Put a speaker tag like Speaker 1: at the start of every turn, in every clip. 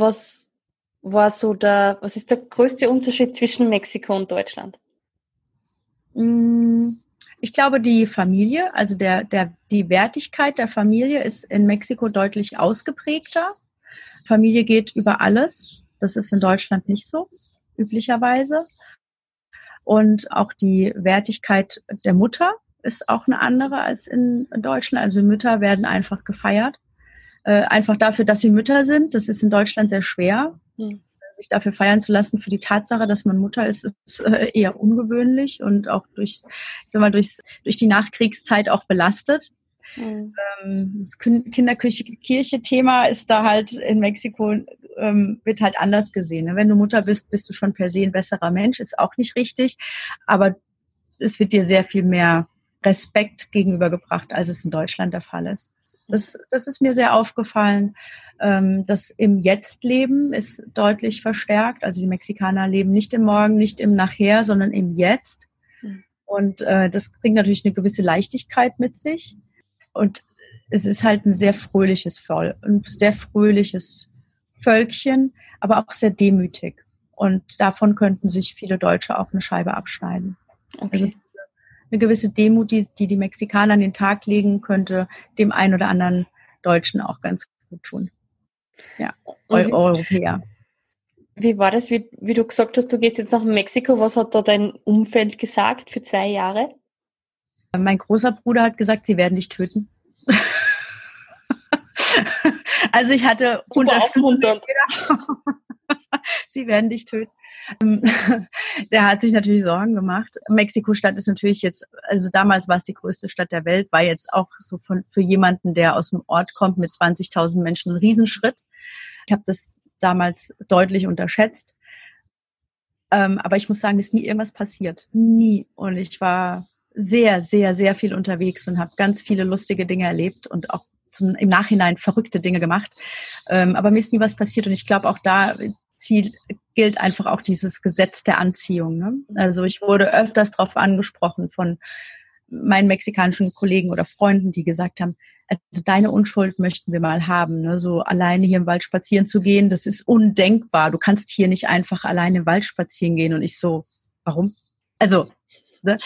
Speaker 1: was war so der, was ist der größte Unterschied zwischen Mexiko und Deutschland?
Speaker 2: Mm, ich glaube, die Familie, also der, der, die Wertigkeit der Familie ist in Mexiko deutlich ausgeprägter. Familie geht über alles. Das ist in Deutschland nicht so, üblicherweise. Und auch die Wertigkeit der Mutter ist auch eine andere als in Deutschland. Also Mütter werden einfach gefeiert. Äh, einfach dafür, dass sie Mütter sind. Das ist in Deutschland sehr schwer. Hm sich dafür feiern zu lassen für die Tatsache, dass man Mutter ist, ist äh, eher ungewöhnlich und auch durch, ich sag mal, durch, durch die Nachkriegszeit auch belastet. Mhm. das Kinderkirche-Thema ist da halt in Mexiko, ähm, wird halt anders gesehen. Wenn du Mutter bist, bist du schon per se ein besserer Mensch, ist auch nicht richtig. Aber es wird dir sehr viel mehr Respekt gegenübergebracht, als es in Deutschland der Fall ist. Das, das ist mir sehr aufgefallen. Ähm, das im Jetzt-Leben ist deutlich verstärkt. Also die Mexikaner leben nicht im Morgen, nicht im Nachher, sondern im Jetzt. Hm. Und äh, das bringt natürlich eine gewisse Leichtigkeit mit sich. Und es ist halt ein sehr fröhliches Voll, ein sehr fröhliches Völkchen, aber auch sehr demütig. Und davon könnten sich viele Deutsche auch eine Scheibe abschneiden. Okay. Also eine gewisse Demut, die, die die Mexikaner an den Tag legen, könnte dem einen oder anderen Deutschen auch ganz gut tun. Ja, Eu Europäer.
Speaker 1: Wie war das, wie, wie du gesagt hast, du gehst jetzt nach Mexiko? Was hat da dein Umfeld gesagt für zwei Jahre?
Speaker 2: Mein großer Bruder hat gesagt, sie werden dich töten. also ich hatte Unterstützung. sie werden dich töten. Ähm, der hat sich natürlich Sorgen gemacht. Mexiko-Stadt ist natürlich jetzt, also damals war es die größte Stadt der Welt, war jetzt auch so von, für jemanden, der aus dem Ort kommt mit 20.000 Menschen ein Riesenschritt. Ich habe das damals deutlich unterschätzt. Ähm, aber ich muss sagen, ist nie irgendwas passiert. Nie. Und ich war sehr, sehr, sehr viel unterwegs und habe ganz viele lustige Dinge erlebt und auch zum, im Nachhinein verrückte Dinge gemacht. Ähm, aber mir ist nie was passiert und ich glaube auch da Ziel gilt einfach auch dieses Gesetz der Anziehung. Ne? Also ich wurde öfters darauf angesprochen von meinen mexikanischen Kollegen oder Freunden, die gesagt haben, also deine Unschuld möchten wir mal haben. Ne? So alleine hier im Wald spazieren zu gehen, das ist undenkbar. Du kannst hier nicht einfach alleine im Wald spazieren gehen. Und ich so, warum? Also, ne?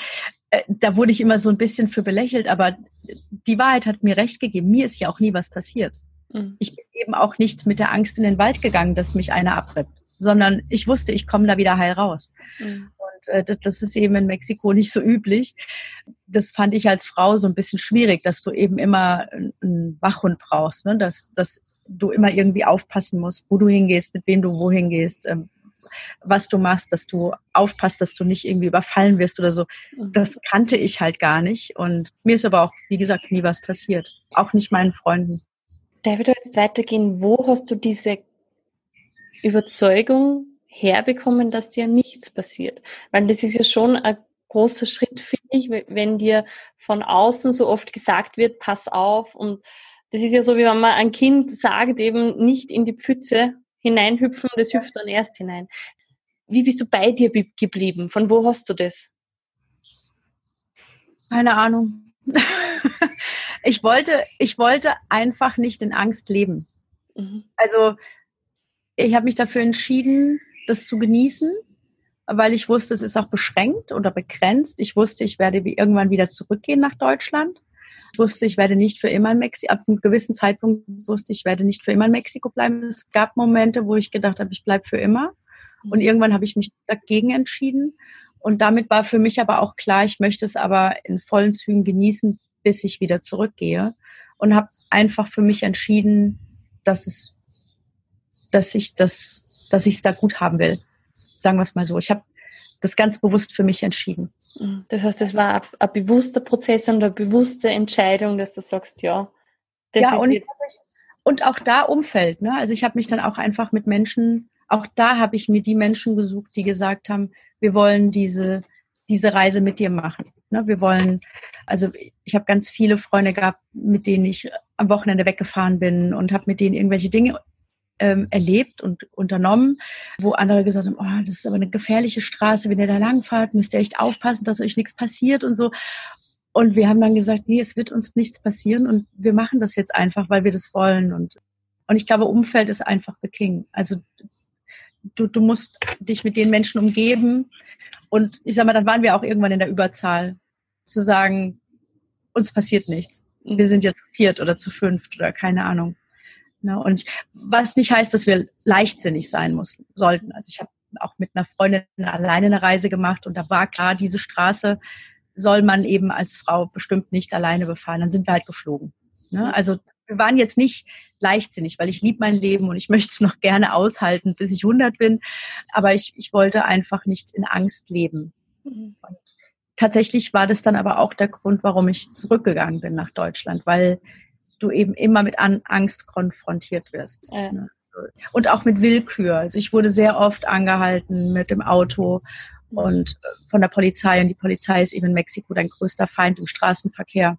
Speaker 2: Äh, da wurde ich immer so ein bisschen für belächelt, aber die Wahrheit hat mir recht gegeben. Mir ist ja auch nie was passiert. Mhm. Ich bin eben auch nicht mit der Angst in den Wald gegangen, dass mich einer abrippt, sondern ich wusste, ich komme da wieder heil raus. Mhm. Und äh, das, das, ist eben in Mexiko nicht so üblich. Das fand ich als Frau so ein bisschen schwierig, dass du eben immer einen Wachhund brauchst, ne? dass, dass du immer irgendwie aufpassen musst, wo du hingehst, mit wem du wohin gehst, ähm, was du machst, dass du aufpasst, dass du nicht irgendwie überfallen wirst oder so. Mhm. Das kannte ich halt gar nicht. Und mir ist aber auch, wie gesagt, nie was passiert. Auch nicht meinen Freunden.
Speaker 1: Da jetzt weitergehen? Wo hast du diese Überzeugung herbekommen, dass dir nichts passiert? Weil das ist ja schon ein großer Schritt, finde ich, wenn dir von außen so oft gesagt wird, pass auf. Und das ist ja so, wie wenn man ein Kind sagt, eben nicht in die Pfütze hineinhüpfen, das hüpft dann erst hinein. Wie bist du bei dir geblieben? Von wo hast du das?
Speaker 2: Keine Ahnung. Ich wollte, ich wollte einfach nicht in Angst leben. Mhm. Also ich habe mich dafür entschieden, das zu genießen, weil ich wusste, es ist auch beschränkt oder begrenzt. Ich wusste, ich werde irgendwann wieder zurückgehen nach Deutschland. Ich wusste, ich werde nicht für immer in Mexiko, ab einem gewissen Zeitpunkt wusste ich, werde nicht für immer in Mexiko bleiben. Es gab Momente, wo ich gedacht habe, ich bleibe für immer. Und mhm. irgendwann habe ich mich dagegen entschieden. Und damit war für mich aber auch klar, ich möchte es aber in vollen Zügen genießen, bis ich wieder zurückgehe. Und habe einfach für mich entschieden, dass es, dass ich das, dass ich es da gut haben will. Sagen wir es mal so. Ich habe das ganz bewusst für mich entschieden.
Speaker 1: Mhm. Das heißt, das war ein, bewusster Prozess und eine bewusste Entscheidung, dass du sagst, ja.
Speaker 2: ja, und, ich, und auch da Umfeld. Ne? Also ich habe mich dann auch einfach mit Menschen, auch da habe ich mir die Menschen gesucht, die gesagt haben, wir wollen diese, diese Reise mit dir machen. Ne? Wir wollen, also ich habe ganz viele Freunde gehabt, mit denen ich am Wochenende weggefahren bin und habe mit denen irgendwelche Dinge ähm, erlebt und unternommen, wo andere gesagt haben, oh, das ist aber eine gefährliche Straße, wenn ihr da langfahrt, müsst ihr echt aufpassen, dass euch nichts passiert und so. Und wir haben dann gesagt, nee, es wird uns nichts passieren und wir machen das jetzt einfach, weil wir das wollen. Und Und ich glaube, Umfeld ist einfach the king. Also du, du musst dich mit den Menschen umgeben. Und ich sag mal, dann waren wir auch irgendwann in der Überzahl, zu sagen, uns passiert nichts. Wir sind jetzt zu viert oder zu fünft oder keine Ahnung. Ne? Und ich, was nicht heißt, dass wir leichtsinnig sein mussten, sollten. Also ich habe auch mit einer Freundin alleine eine Reise gemacht und da war klar, diese Straße soll man eben als Frau bestimmt nicht alleine befahren. Dann sind wir halt geflogen. Ne? Also wir waren jetzt nicht leichtsinnig, weil ich liebe mein Leben und ich möchte es noch gerne aushalten, bis ich 100 bin. Aber ich, ich wollte einfach nicht in Angst leben. Mhm. Und tatsächlich war das dann aber auch der Grund, warum ich zurückgegangen bin nach Deutschland, weil du eben immer mit Angst konfrontiert wirst. Ja. Ne? Und auch mit Willkür. Also ich wurde sehr oft angehalten mit dem Auto mhm. und äh, von der Polizei. Und die Polizei ist eben in Mexiko dein größter Feind im Straßenverkehr.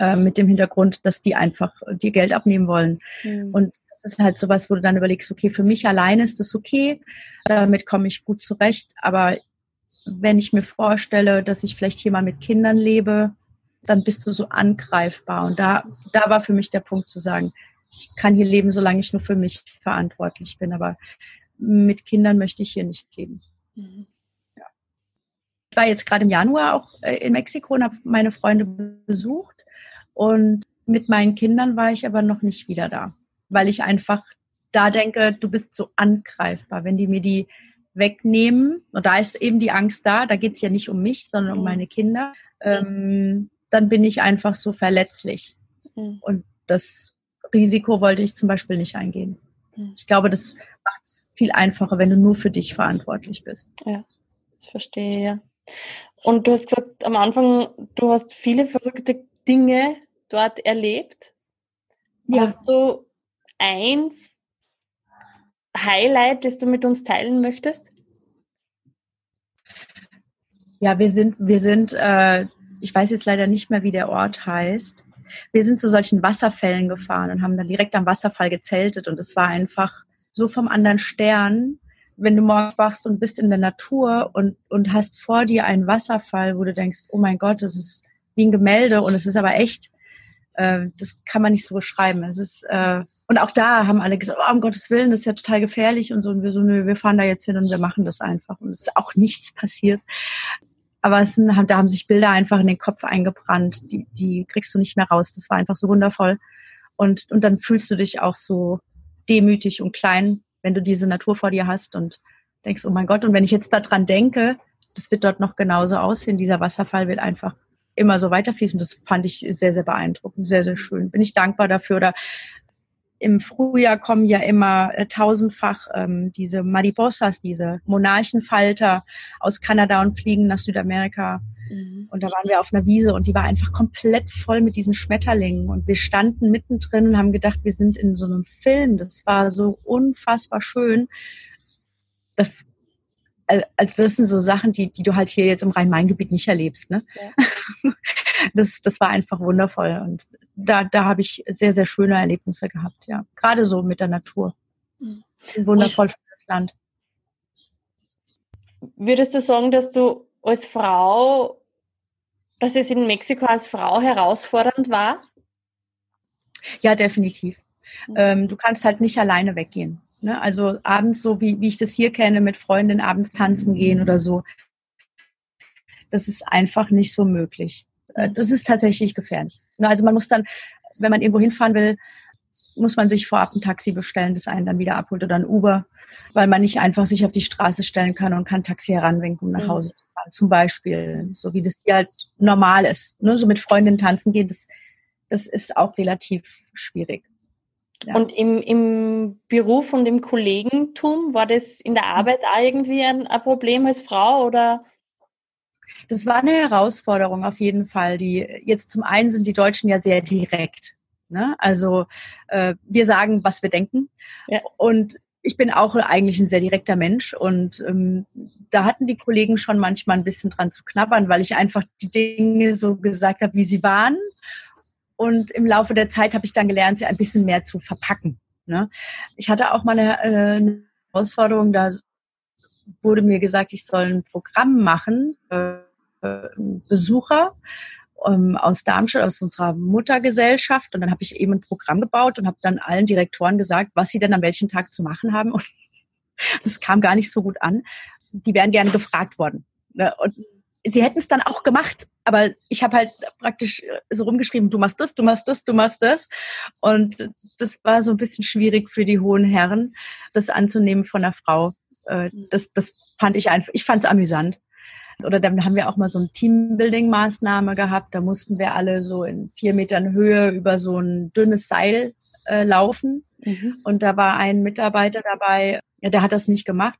Speaker 2: Äh, mit dem Hintergrund, dass die einfach dir Geld abnehmen wollen. Mhm. Und das ist halt sowas, wo du dann überlegst, okay, für mich alleine ist das okay, damit komme ich gut zurecht, aber wenn ich mir vorstelle, dass ich vielleicht hier mal mit Kindern lebe, dann bist du so angreifbar. Und da, da war für mich der Punkt zu sagen, ich kann hier leben, solange ich nur für mich verantwortlich bin. Aber mit Kindern möchte ich hier nicht leben. Mhm. Ja. Ich war jetzt gerade im Januar auch äh, in Mexiko und habe meine Freunde besucht. Und mit meinen Kindern war ich aber noch nicht wieder da, weil ich einfach da denke, du bist so angreifbar. Wenn die mir die wegnehmen, und da ist eben die Angst da, da geht es ja nicht um mich, sondern um mhm. meine Kinder, ähm, dann bin ich einfach so verletzlich. Mhm. Und das Risiko wollte ich zum Beispiel nicht eingehen. Mhm. Ich glaube, das macht es viel einfacher, wenn du nur für dich verantwortlich bist.
Speaker 1: Ja, ich verstehe, ja. Und du hast gesagt am Anfang, du hast viele verrückte Dinge dort erlebt. Ja. Hast du ein Highlight, das du mit uns teilen möchtest?
Speaker 2: Ja, wir sind, wir sind, äh, ich weiß jetzt leider nicht mehr, wie der Ort heißt. Wir sind zu solchen Wasserfällen gefahren und haben dann direkt am Wasserfall gezeltet und es war einfach so vom anderen Stern, wenn du morgens wachst und bist in der Natur und, und hast vor dir einen Wasserfall, wo du denkst, oh mein Gott, das ist wie ein Gemälde und es ist aber echt äh, das kann man nicht so beschreiben. Es ist, äh, und auch da haben alle gesagt, oh, um Gottes Willen, das ist ja total gefährlich und so. Und wir so, nö, wir fahren da jetzt hin und wir machen das einfach. Und es ist auch nichts passiert. Aber es sind, da haben sich Bilder einfach in den Kopf eingebrannt. Die, die kriegst du nicht mehr raus. Das war einfach so wundervoll. Und, und dann fühlst du dich auch so demütig und klein, wenn du diese Natur vor dir hast und denkst, oh mein Gott, und wenn ich jetzt daran denke, das wird dort noch genauso aussehen. Dieser Wasserfall wird einfach immer so weiterfließen. Das fand ich sehr, sehr beeindruckend, sehr, sehr schön. Bin ich dankbar dafür. Oder im Frühjahr kommen ja immer äh, tausendfach ähm, diese Mariposas, diese Monarchenfalter aus Kanada und fliegen nach Südamerika. Mhm. Und da waren wir auf einer Wiese und die war einfach komplett voll mit diesen Schmetterlingen. Und wir standen mittendrin und haben gedacht, wir sind in so einem Film. Das war so unfassbar schön. Das also das sind so Sachen, die, die du halt hier jetzt im Rhein-Main-Gebiet nicht erlebst. Ne? Ja. Das, das war einfach wundervoll. Und da, da habe ich sehr, sehr schöne Erlebnisse gehabt, ja. Gerade so mit der Natur. Mhm. Ein wundervoll schönes Land.
Speaker 1: Würdest du sagen, dass du als Frau, dass es in Mexiko als Frau herausfordernd war?
Speaker 2: Ja, definitiv. Mhm. Ähm, du kannst halt nicht alleine weggehen. Ne? Also abends so, wie, wie ich das hier kenne, mit Freundinnen abends tanzen gehen oder so. Das ist einfach nicht so möglich. Äh, das ist tatsächlich gefährlich. Ne? Also man muss dann, wenn man irgendwo hinfahren will, muss man sich vorab ein Taxi bestellen, das einen dann wieder abholt oder ein Uber, weil man nicht einfach sich auf die Straße stellen kann und kann Taxi heranwinken, um nach mhm. Hause zu fahren. Zum Beispiel, so wie das hier halt normal ist. Ne? So mit Freundinnen tanzen gehen, das, das ist auch relativ schwierig.
Speaker 1: Ja. Und im, im Beruf und im Kollegentum, war das in der Arbeit auch irgendwie ein, ein Problem als Frau oder?
Speaker 2: Das war eine Herausforderung auf jeden Fall. Die jetzt zum einen sind die Deutschen ja sehr direkt. Ne? Also äh, wir sagen, was wir denken. Ja. Und ich bin auch eigentlich ein sehr direkter Mensch und ähm, da hatten die Kollegen schon manchmal ein bisschen dran zu knabbern, weil ich einfach die Dinge so gesagt habe, wie sie waren und im Laufe der Zeit habe ich dann gelernt, sie ein bisschen mehr zu verpacken. Ne? Ich hatte auch mal eine, äh, eine Herausforderung, da wurde mir gesagt, ich soll ein Programm machen, äh, Besucher. ähm, aus Darmstadt, aus unserer Muttergesellschaft. Und dann habe ich eben ein Programm gebaut und habe dann allen Direktoren gesagt, was sie denn an welchem Tag zu machen haben. Und das kam gar nicht so gut an. Die wären gerne gefragt worden. Ne? Und sie hätten es dann auch gemacht, aber ich habe halt praktisch so rumgeschrieben, du machst das, du machst das, du machst das. Und das war so ein bisschen schwierig für die hohen Herren, das anzunehmen von einer Frau. Äh, das, das fand ich einfach, ich fand es amüsant. Oder dann haben wir auch mal so eine Teambuilding-Maßnahme gehabt. Da mussten wir alle so in vier Metern Höhe über so ein dünnes Seil äh, laufen. Mhm. Und da war ein Mitarbeiter dabei, der hat das nicht gemacht.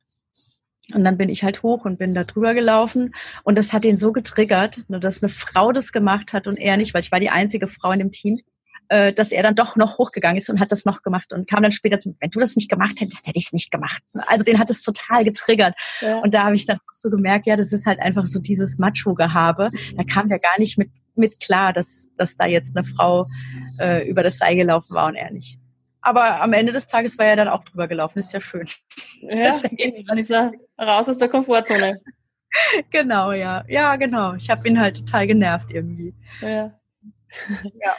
Speaker 2: Und dann bin ich halt hoch und bin da drüber gelaufen. Und das hat ihn so getriggert, dass eine Frau das gemacht hat und er nicht, weil ich war die einzige Frau in dem Team äh, dass er dann doch noch hochgegangen ist und hat das noch gemacht und kam dann später zu, wenn du das nicht gemacht hättest, hätte ich es nicht gemacht. Also den hat es total getriggert. Ja. Und da habe ich dann auch so gemerkt, ja, das ist halt einfach so dieses Macho-Gehabe. Da kam der gar nicht mit, mit klar, dass, dass da jetzt eine Frau äh, über das Seil gelaufen war und er nicht. Aber am Ende des Tages war er dann auch drüber gelaufen. Ist ja schön.
Speaker 1: Ja, ist er raus aus der Komfortzone.
Speaker 2: genau, ja. Ja, genau. Ich habe ihn halt total genervt irgendwie.
Speaker 1: Ja. ja.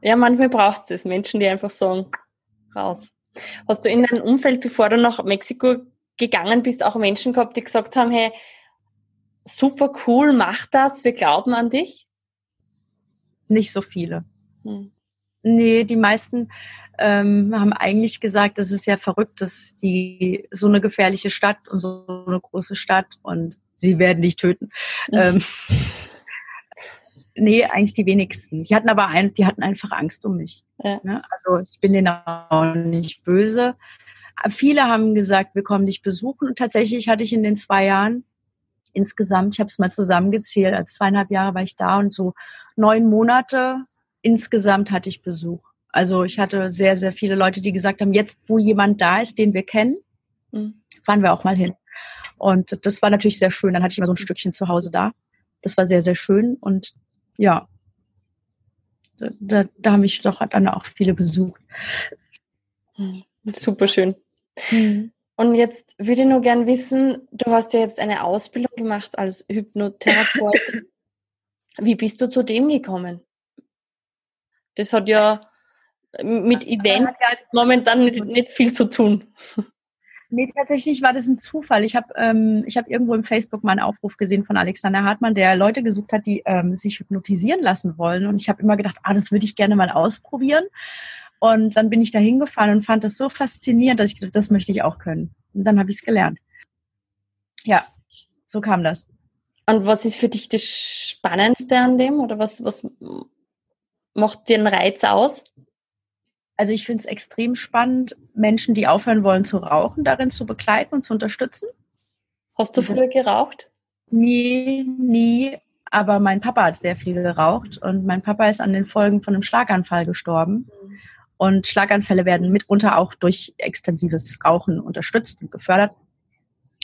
Speaker 1: Ja, manchmal braucht es Menschen, die einfach sagen, raus. Hast du in deinem Umfeld, bevor du nach Mexiko gegangen bist, auch Menschen gehabt, die gesagt haben, hey, super cool, mach das, wir glauben an dich?
Speaker 2: Nicht so viele. Hm. Nee, die meisten ähm, haben eigentlich gesagt, das ist ja verrückt, dass die so eine gefährliche Stadt und so eine große Stadt und sie werden dich töten. Mhm. Ähm, Nee, eigentlich die wenigsten. Die hatten aber ein, die hatten einfach Angst um mich. Ja. Ne? Also ich bin denen auch nicht böse. Viele haben gesagt, wir kommen dich besuchen. Und tatsächlich hatte ich in den zwei Jahren insgesamt, ich habe es mal zusammengezählt, als zweieinhalb Jahre war ich da und so neun Monate insgesamt hatte ich Besuch. Also ich hatte sehr, sehr viele Leute, die gesagt haben, jetzt wo jemand da ist, den wir kennen, mhm. fahren wir auch mal hin. Und das war natürlich sehr schön. Dann hatte ich immer so ein Stückchen zu Hause da. Das war sehr, sehr schön. Und ja, da, da haben mich doch dann auch viele besucht.
Speaker 1: Hm, super schön. Mhm. Und jetzt würde ich nur gern wissen, du hast ja jetzt eine Ausbildung gemacht als Hypnotherapeut. Wie bist du zu dem gekommen? Das hat ja mit Event momentan nicht, nicht viel zu tun.
Speaker 2: Nee, tatsächlich war das ein Zufall. Ich habe ähm, ich hab irgendwo im Facebook mal einen Aufruf gesehen von Alexander Hartmann, der Leute gesucht hat, die ähm, sich hypnotisieren lassen wollen. Und ich habe immer gedacht, ah, das würde ich gerne mal ausprobieren. Und dann bin ich da hingefahren und fand das so faszinierend, dass ich gedacht, das möchte ich auch können. Und dann habe ich es gelernt. Ja, so kam das.
Speaker 1: Und was ist für dich das Spannendste an dem? Oder was, was macht dir einen Reiz aus?
Speaker 2: Also ich finde es extrem spannend, Menschen, die aufhören wollen zu rauchen, darin zu begleiten und zu unterstützen.
Speaker 1: Hast du früher geraucht?
Speaker 2: Nie, nie. Aber mein Papa hat sehr viel geraucht und mein Papa ist an den Folgen von einem Schlaganfall gestorben. Und Schlaganfälle werden mitunter auch durch extensives Rauchen unterstützt und gefördert.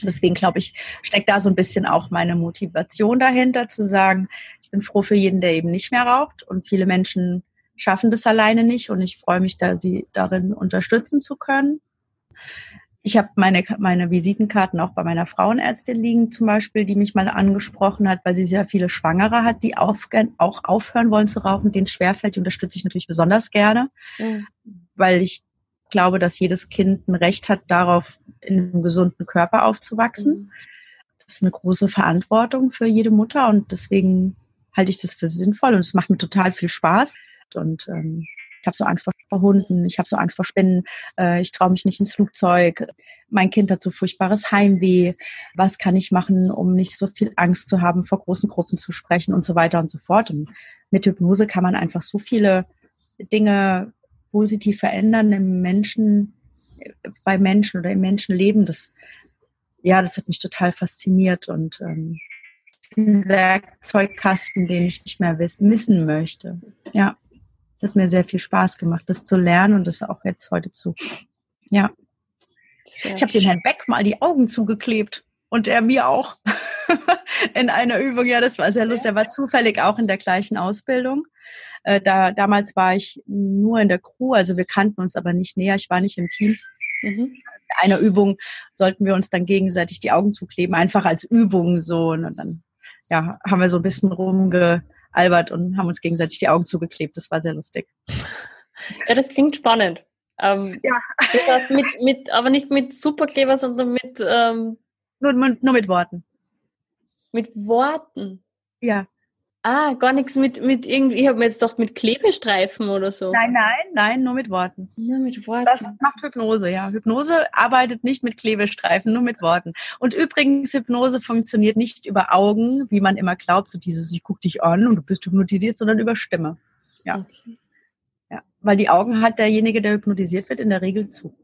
Speaker 2: Deswegen glaube ich, steckt da so ein bisschen auch meine Motivation dahinter, zu sagen, ich bin froh für jeden, der eben nicht mehr raucht. Und viele Menschen schaffen das alleine nicht und ich freue mich, da sie darin unterstützen zu können. Ich habe meine, meine Visitenkarten auch bei meiner Frauenärztin liegen zum Beispiel, die mich mal angesprochen hat, weil sie sehr viele Schwangere hat, die auf, auch aufhören wollen zu rauchen, denen es schwerfällt. Die unterstütze ich natürlich besonders gerne, mhm. weil ich glaube, dass jedes Kind ein Recht hat, darauf in einem gesunden Körper aufzuwachsen. Mhm. Das ist eine große Verantwortung für jede Mutter und deswegen halte ich das für sinnvoll und es macht mir total viel Spaß und ähm, ich habe so Angst vor Hunden, ich habe so Angst vor Spinnen, äh, ich traue mich nicht ins Flugzeug, mein Kind hat so furchtbares Heimweh, was kann ich machen, um nicht so viel Angst zu haben, vor großen Gruppen zu sprechen und so weiter und so fort. Und mit Hypnose kann man einfach so viele Dinge positiv verändern im Menschen, bei Menschen oder im Menschenleben. Das, ja, das hat mich total fasziniert und ähm, ein Werkzeugkasten, den ich nicht mehr missen möchte. Ja. Es hat mir sehr viel Spaß gemacht, das zu lernen und das auch jetzt heute zu. Ja. Sehr ich habe dem Herrn Beck mal die Augen zugeklebt und er mir auch in einer Übung. Ja, das war sehr lustig. Er war zufällig auch in der gleichen Ausbildung. Äh, da, damals war ich nur in der Crew, also wir kannten uns aber nicht näher. Ich war nicht im Team. Mhm. In einer Übung sollten wir uns dann gegenseitig die Augen zukleben, einfach als Übung so. Und dann ja, haben wir so ein bisschen rumge gealbert und haben uns gegenseitig die Augen zugeklebt. Das war sehr lustig.
Speaker 1: Ja, das klingt spannend. Ähm, ja. Das heißt mit, mit, aber nicht mit Superkleber, sondern mit ähm,
Speaker 2: nur, nur mit Worten.
Speaker 1: Mit Worten?
Speaker 2: Ja.
Speaker 1: Ah, gar nichts mit, mit irgendwie, ich habe mir jetzt gedacht, mit Klebestreifen oder so.
Speaker 2: Nein, nein, nein, nur mit Worten.
Speaker 1: Nur mit Worten.
Speaker 2: Das macht Hypnose, ja. Hypnose arbeitet nicht mit Klebestreifen, nur mit Worten. Und übrigens, Hypnose funktioniert nicht über Augen, wie man immer glaubt, so dieses, ich gucke dich an und du bist hypnotisiert, sondern über Stimme. Ja. Okay. Ja. Weil die Augen hat derjenige, der hypnotisiert wird, in der Regel zu.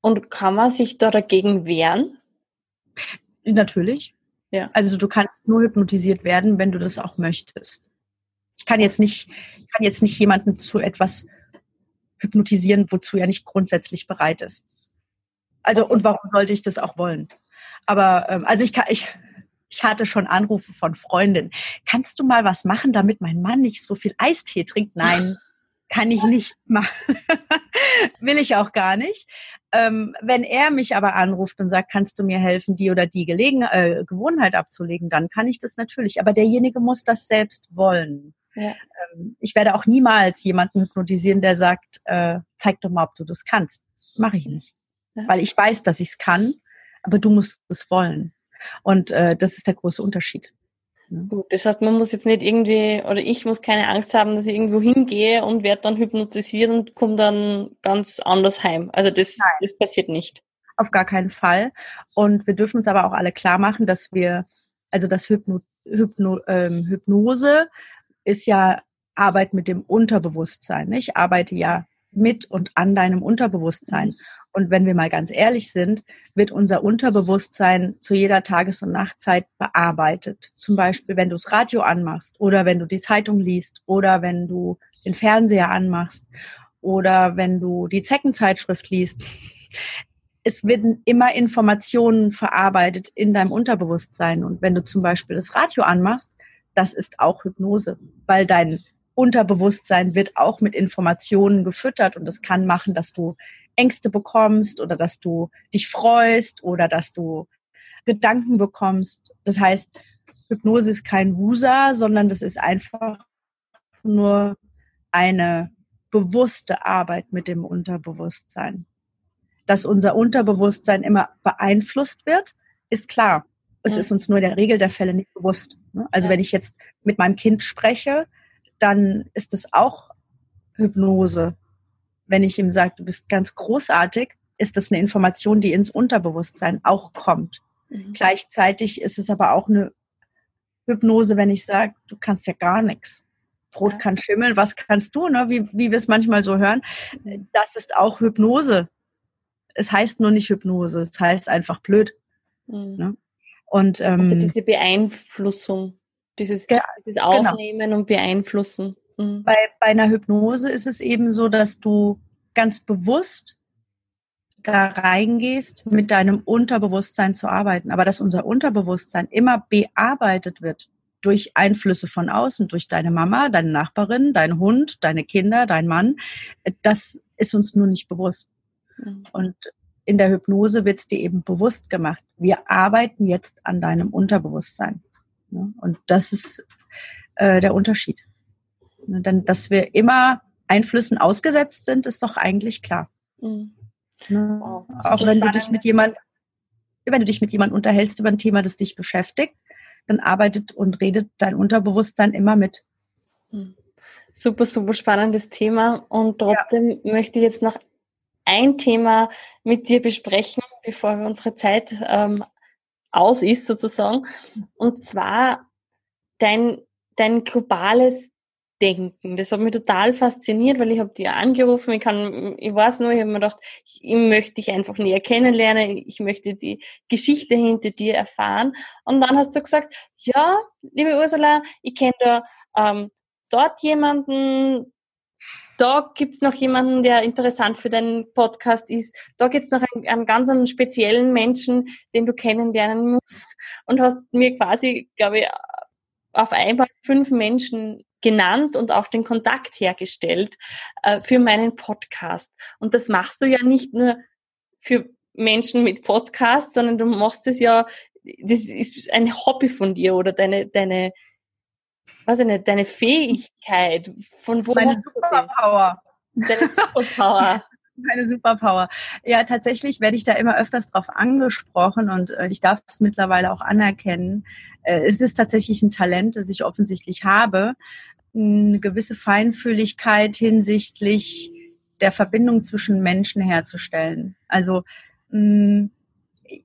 Speaker 1: Und kann man sich da dagegen wehren?
Speaker 2: Natürlich. Ja. Also du kannst nur hypnotisiert werden, wenn du das auch möchtest. Ich kann jetzt nicht, kann jetzt nicht jemanden zu etwas hypnotisieren, wozu er nicht grundsätzlich bereit ist. Also und warum sollte ich das auch wollen? Aber ähm, also ich kann, ich, ich hatte schon Anrufe von Freundinnen. Kannst du mal was machen, damit mein Mann nicht so viel Eistee trinkt? Nein, kann ich nicht machen. Will ich auch gar nicht. Ähm, wenn er mich aber anruft und sagt, kannst du mir helfen, die oder die Gelegen äh, Gewohnheit abzulegen, dann kann ich das natürlich. Aber derjenige muss das selbst wollen. Ja. Ähm, ich werde auch niemals jemanden hypnotisieren, der sagt, äh, zeig doch mal, ob du das kannst. Mache ich nicht. Ja. Weil ich weiß, dass ich es kann, aber du musst es wollen. Und äh, das ist der große Unterschied.
Speaker 1: Gut, das heißt, man muss jetzt nicht irgendwie, oder ich muss keine Angst haben, dass ich irgendwo hingehe und werde dann hypnotisiert und komme dann ganz anders heim. Also das, das passiert nicht.
Speaker 2: Auf gar keinen Fall. Und wir dürfen uns aber auch alle klar machen, dass wir, also das Hypno, Hypno, ähm, Hypnose ist ja Arbeit mit dem Unterbewusstsein. Ich arbeite ja mit und an deinem Unterbewusstsein. Und wenn wir mal ganz ehrlich sind, wird unser Unterbewusstsein zu jeder Tages- und Nachtzeit bearbeitet. Zum Beispiel, wenn du das Radio anmachst oder wenn du die Zeitung liest oder wenn du den Fernseher anmachst oder wenn du die Zeckenzeitschrift liest. Es werden immer Informationen verarbeitet in deinem Unterbewusstsein. Und wenn du zum Beispiel das Radio anmachst, das ist auch Hypnose, weil dein Unterbewusstsein wird auch mit Informationen gefüttert und das kann machen, dass du Ängste bekommst oder dass du dich freust oder dass du Gedanken bekommst. Das heißt, Hypnose ist kein Wusa, sondern das ist einfach nur eine bewusste Arbeit mit dem Unterbewusstsein. Dass unser Unterbewusstsein immer beeinflusst wird, ist klar. Es ja. ist uns nur in der Regel der Fälle nicht bewusst. Ne? Also ja. wenn ich jetzt mit meinem Kind spreche, dann ist es auch Hypnose wenn ich ihm sage, du bist ganz großartig, ist das eine Information, die ins Unterbewusstsein auch kommt. Mhm. Gleichzeitig ist es aber auch eine Hypnose, wenn ich sage, du kannst ja gar nichts. Brot ja. kann schimmeln, was kannst du, ne? wie, wie wir es manchmal so hören. Das ist auch Hypnose. Es heißt nur nicht Hypnose, es heißt einfach blöd. Mhm. Ne?
Speaker 1: Und, ähm, also diese Beeinflussung, dieses, dieses genau. Aufnehmen genau. und Beeinflussen.
Speaker 2: Mhm. Bei, bei einer Hypnose ist es eben so, dass du ganz bewusst da reingehst, mit deinem Unterbewusstsein zu arbeiten. Aber dass unser Unterbewusstsein immer bearbeitet wird durch Einflüsse von außen, durch deine Mama, deine Nachbarin, dein Hund, deine Kinder, dein Mann, das ist uns nur nicht bewusst. Mhm. Und in der Hypnose wird es dir eben bewusst gemacht. Wir arbeiten jetzt an deinem Unterbewusstsein. Und das ist äh, der Unterschied. Ne, denn dass wir immer Einflüssen ausgesetzt sind, ist doch eigentlich klar. Mhm. Ne? Wow, Auch wenn du dich mit jemand, wenn du dich mit jemandem unterhältst über ein Thema, das dich beschäftigt, dann arbeitet und redet dein Unterbewusstsein immer mit.
Speaker 1: Mhm. Super, super spannendes Thema. Und trotzdem ja. möchte ich jetzt noch ein Thema mit dir besprechen, bevor wir unsere Zeit ähm, aus ist sozusagen. Und zwar dein, dein globales denken. Das hat mich total fasziniert, weil ich habe dir angerufen, ich kann, ich weiß nur, ich habe mir gedacht, ich, ich, möchte dich einfach näher kennenlernen, ich möchte die Geschichte hinter dir erfahren. Und dann hast du gesagt, ja, liebe Ursula, ich kenne da ähm, dort jemanden, da gibt's noch jemanden, der interessant für deinen Podcast ist. Da gibt's noch einen, einen ganz einen speziellen Menschen, den du kennenlernen musst. Und hast mir quasi, glaube ich, auf einmal fünf Menschen genannt und auf den Kontakt hergestellt äh, für meinen Podcast. Und das machst du ja nicht nur für Menschen mit Podcast, sondern du machst es ja, das ist ein Hobby von dir oder deine, deine, weiß ich nicht, deine Fähigkeit, von wo
Speaker 2: Meine Superpower.
Speaker 1: Deine Superpower.
Speaker 2: Meine Superpower. Ja, tatsächlich werde ich da immer öfters drauf angesprochen und äh, ich darf es mittlerweile auch anerkennen. Äh, es ist tatsächlich ein Talent, das ich offensichtlich habe. Eine gewisse Feinfühligkeit hinsichtlich der Verbindung zwischen Menschen herzustellen. Also mh,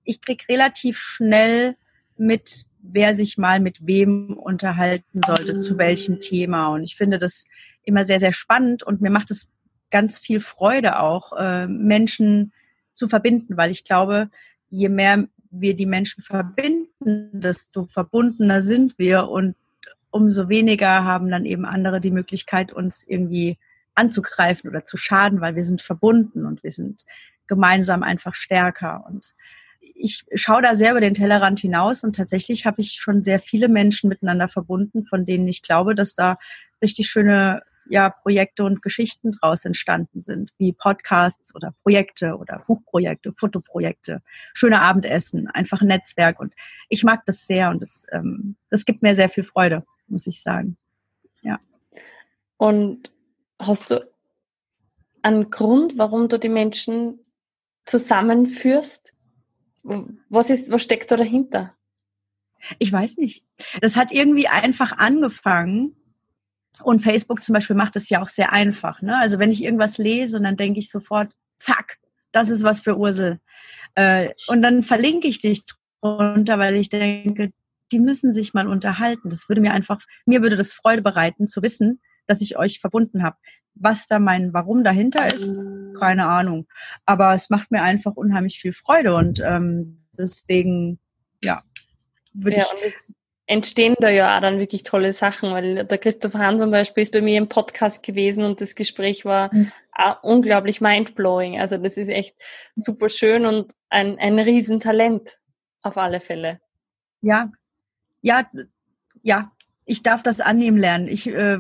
Speaker 2: ich krieg relativ schnell mit, wer sich mal mit wem unterhalten sollte, zu welchem Thema. Und ich finde das immer sehr, sehr spannend und mir macht es ganz viel Freude auch, äh, Menschen zu verbinden, weil ich glaube, je mehr wir die Menschen verbinden, desto verbundener sind wir und umso weniger haben dann eben andere die Möglichkeit, uns irgendwie anzugreifen oder zu schaden, weil wir sind verbunden und wir sind gemeinsam einfach stärker. Und ich schaue da sehr über den Tellerrand hinaus und tatsächlich habe ich schon sehr viele Menschen miteinander verbunden, von denen ich glaube, dass da richtig schöne ja, Projekte und Geschichten draus entstanden sind, wie Podcasts oder Projekte oder Buchprojekte, Fotoprojekte, schöne Abendessen, einfach ein Netzwerk. Und ich mag das sehr und das, ähm, das gibt mir sehr viel Freude, muss ich sagen. Ja.
Speaker 1: Und hast du einen Grund, warum du die Menschen zusammenführst? Was ist, was steckt da dahinter?
Speaker 2: Ich weiß nicht. Das hat irgendwie einfach angefangen und Facebook zum Beispiel macht es ja auch sehr einfach. Ne? Also wenn ich irgendwas lese und dann denke ich sofort, zack, das ist was für Ursel. Äh, und dann verlinke ich dich drunter, weil ich denke, die müssen sich mal unterhalten. Das würde mir einfach, mir würde das Freude bereiten zu wissen, dass ich euch verbunden habe. Was da mein Warum dahinter ist, keine Ahnung. Aber es macht mir einfach unheimlich viel Freude und ähm, deswegen, ja,
Speaker 1: würde ja, ich entstehen da ja auch dann wirklich tolle Sachen, weil der Christoph Hahn zum Beispiel ist bei mir im Podcast gewesen und das Gespräch war mhm. unglaublich mindblowing. Also das ist echt super schön und ein, ein Riesentalent auf alle Fälle.
Speaker 2: Ja, ja, ja, ich darf das annehmen lernen. Ich äh,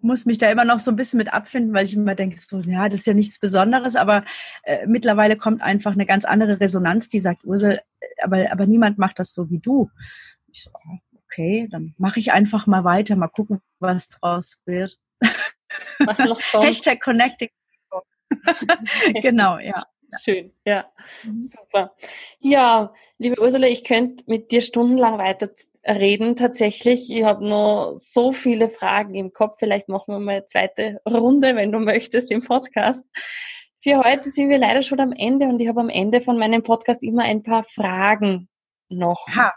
Speaker 2: muss mich da immer noch so ein bisschen mit abfinden, weil ich immer denke, so, ja, das ist ja nichts Besonderes, aber äh, mittlerweile kommt einfach eine ganz andere Resonanz, die sagt, Ursel, aber, aber niemand macht das so wie du. Ich so, okay, dann mache ich einfach mal weiter, mal gucken, was draus wird. Was noch Hashtag Connecting. genau, ja.
Speaker 1: Schön, ja, mhm. super. Ja, liebe Ursula, ich könnte mit dir stundenlang weiter reden. Tatsächlich, ich habe noch so viele Fragen im Kopf. Vielleicht machen wir mal eine zweite Runde, wenn du möchtest, im Podcast. Für heute sind wir leider schon am Ende und ich habe am Ende von meinem Podcast immer ein paar Fragen noch.
Speaker 2: Ha,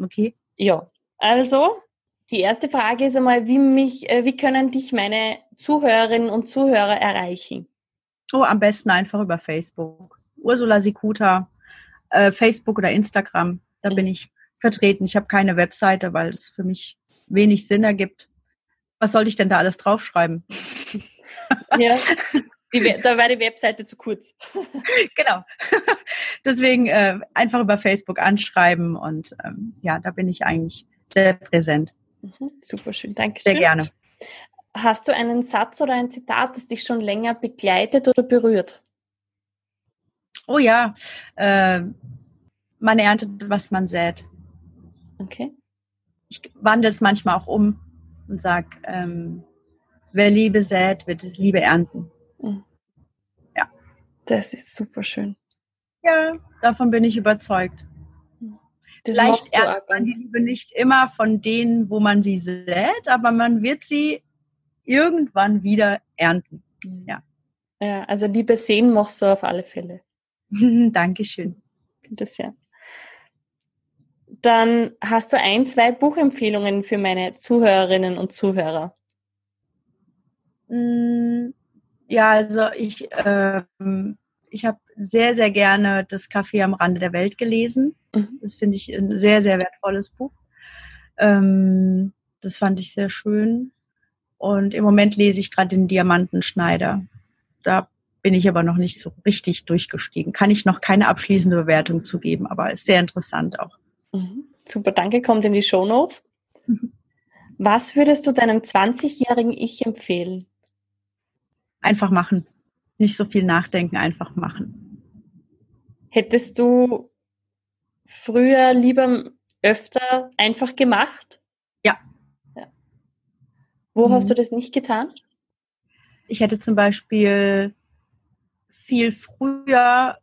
Speaker 2: okay.
Speaker 1: Ja, also, die erste Frage ist einmal, wie mich, äh, wie können dich meine Zuhörerinnen und Zuhörer erreichen?
Speaker 2: Oh, am besten einfach über Facebook. Ursula Sikuta, äh, Facebook oder Instagram. Da bin ich vertreten. Ich habe keine Webseite, weil es für mich wenig Sinn ergibt. Was sollte ich denn da alles draufschreiben?
Speaker 1: Ja, die, da war die Webseite zu kurz.
Speaker 2: genau. Deswegen äh, einfach über Facebook anschreiben und ähm, ja, da bin ich eigentlich sehr präsent.
Speaker 1: Mhm, super schön, danke
Speaker 2: Sehr gerne.
Speaker 1: Hast du einen Satz oder ein Zitat, das dich schon länger begleitet oder berührt?
Speaker 2: Oh ja, äh, man erntet, was man sät.
Speaker 1: Okay.
Speaker 2: Ich wandle es manchmal auch um und sage, ähm, wer Liebe sät, wird Liebe ernten. Mhm.
Speaker 1: Ja. Das ist super schön.
Speaker 2: Ja, davon bin ich überzeugt. Vielleicht erntet man die Liebe nicht immer von denen, wo man sie sät, aber man wird sie irgendwann wieder ernten.
Speaker 1: Mhm. Ja. Ja, also Liebe sehen machst du auf alle Fälle.
Speaker 2: Dankeschön.
Speaker 1: Das ja. Dann hast du ein, zwei Buchempfehlungen für meine Zuhörerinnen und Zuhörer.
Speaker 2: Mm, ja, also ich, ähm, ich habe sehr, sehr gerne das Café am Rande der Welt gelesen. Mhm. Das finde ich ein sehr, sehr wertvolles Buch. Ähm, das fand ich sehr schön. Und im Moment lese ich gerade den Diamantenschneider. Da bin ich aber noch nicht so richtig durchgestiegen. Kann ich noch keine abschließende Bewertung zu geben, aber ist sehr interessant auch.
Speaker 1: Mhm. Super, danke. Kommt in die Show Notes. Mhm. Was würdest du deinem 20-jährigen Ich empfehlen?
Speaker 2: Einfach machen. Nicht so viel nachdenken, einfach machen.
Speaker 1: Hättest du früher lieber öfter einfach gemacht?
Speaker 2: Ja.
Speaker 1: ja. Wo mhm. hast du das nicht getan?
Speaker 2: Ich hätte zum Beispiel viel früher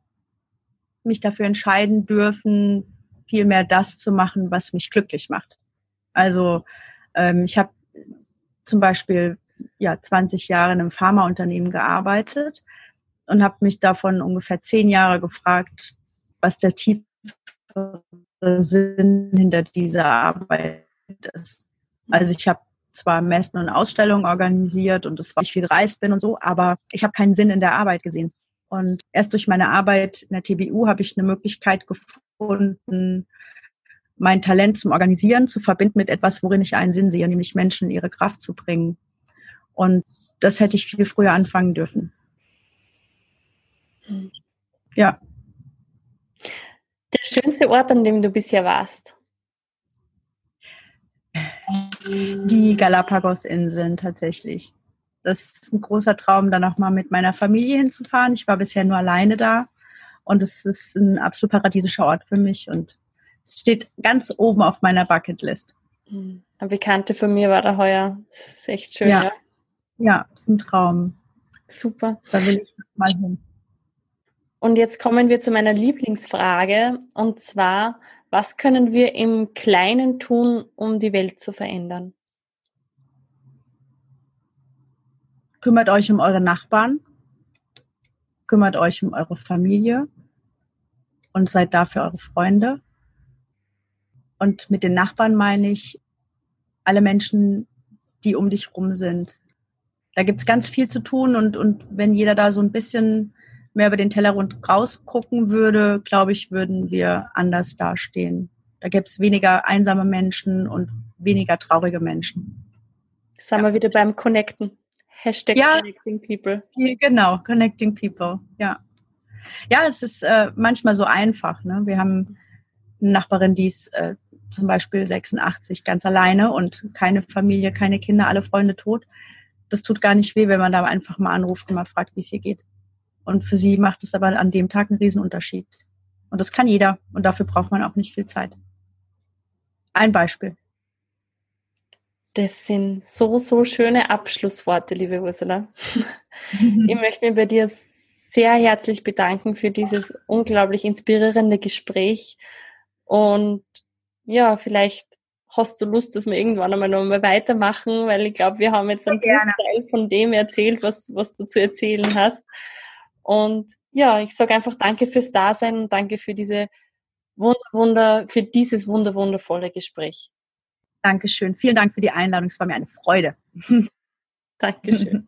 Speaker 2: mich dafür entscheiden dürfen, viel mehr das zu machen, was mich glücklich macht. Also ähm, ich habe zum Beispiel ja 20 Jahre in einem Pharmaunternehmen gearbeitet und habe mich davon ungefähr zehn Jahre gefragt, was der tiefe Sinn hinter dieser Arbeit ist. Also ich habe zwar Messen und Ausstellungen organisiert und es war ich viel gereist bin und so, aber ich habe keinen Sinn in der Arbeit gesehen. Und erst durch meine Arbeit in der TBU habe ich eine Möglichkeit gefunden, mein Talent zum Organisieren zu verbinden mit etwas, worin ich einen Sinn sehe, nämlich Menschen in ihre Kraft zu bringen. Und das hätte ich viel früher anfangen dürfen. Ja.
Speaker 1: Der schönste Ort, an dem du bisher warst?
Speaker 2: Die Galapagos-Inseln tatsächlich. Das ist ein großer Traum, dann auch mal mit meiner Familie hinzufahren. Ich war bisher nur alleine da und es ist ein absolut paradiesischer Ort für mich und es steht ganz oben auf meiner Bucketlist.
Speaker 1: Eine Bekannte von mir war da heuer. Das ist echt schön.
Speaker 2: Ja, ja, ja ist ein Traum.
Speaker 1: Super.
Speaker 2: Da will ich mal hin.
Speaker 1: Und jetzt kommen wir zu meiner Lieblingsfrage und zwar, was können wir im Kleinen tun, um die Welt zu verändern?
Speaker 2: Kümmert euch um eure Nachbarn, kümmert euch um eure Familie und seid da für eure Freunde. Und mit den Nachbarn meine ich alle Menschen, die um dich rum sind. Da gibt's ganz viel zu tun und, und wenn jeder da so ein bisschen mehr über den Tellerrand rausgucken würde, glaube ich, würden wir anders dastehen. Da gäbe es weniger einsame Menschen und weniger traurige Menschen.
Speaker 1: Jetzt haben ja. wir wieder beim Connecten. Hashtag
Speaker 2: ja, Connecting People. Genau, Connecting People, ja. Ja, es ist äh, manchmal so einfach. Ne? Wir haben eine Nachbarin, die ist äh, zum Beispiel 86 ganz alleine und keine Familie, keine Kinder, alle Freunde tot. Das tut gar nicht weh, wenn man da einfach mal anruft und mal fragt, wie es ihr geht. Und für sie macht es aber an dem Tag einen Riesenunterschied. Und das kann jeder. Und dafür braucht man auch nicht viel Zeit. Ein Beispiel.
Speaker 1: Das sind so, so schöne Abschlussworte, liebe Ursula. Ich möchte mich bei dir sehr herzlich bedanken für dieses unglaublich inspirierende Gespräch. Und ja, vielleicht hast du Lust, dass wir irgendwann einmal noch mal weitermachen, weil ich glaube, wir haben jetzt einen Teil von dem erzählt, was, was du zu erzählen hast. Und ja, ich sage einfach danke fürs Dasein und danke für diese Wunder, Wunder, für dieses wunder, wundervolle Gespräch.
Speaker 2: Dankeschön. Vielen Dank für die Einladung. Es war mir eine Freude.
Speaker 1: Dankeschön.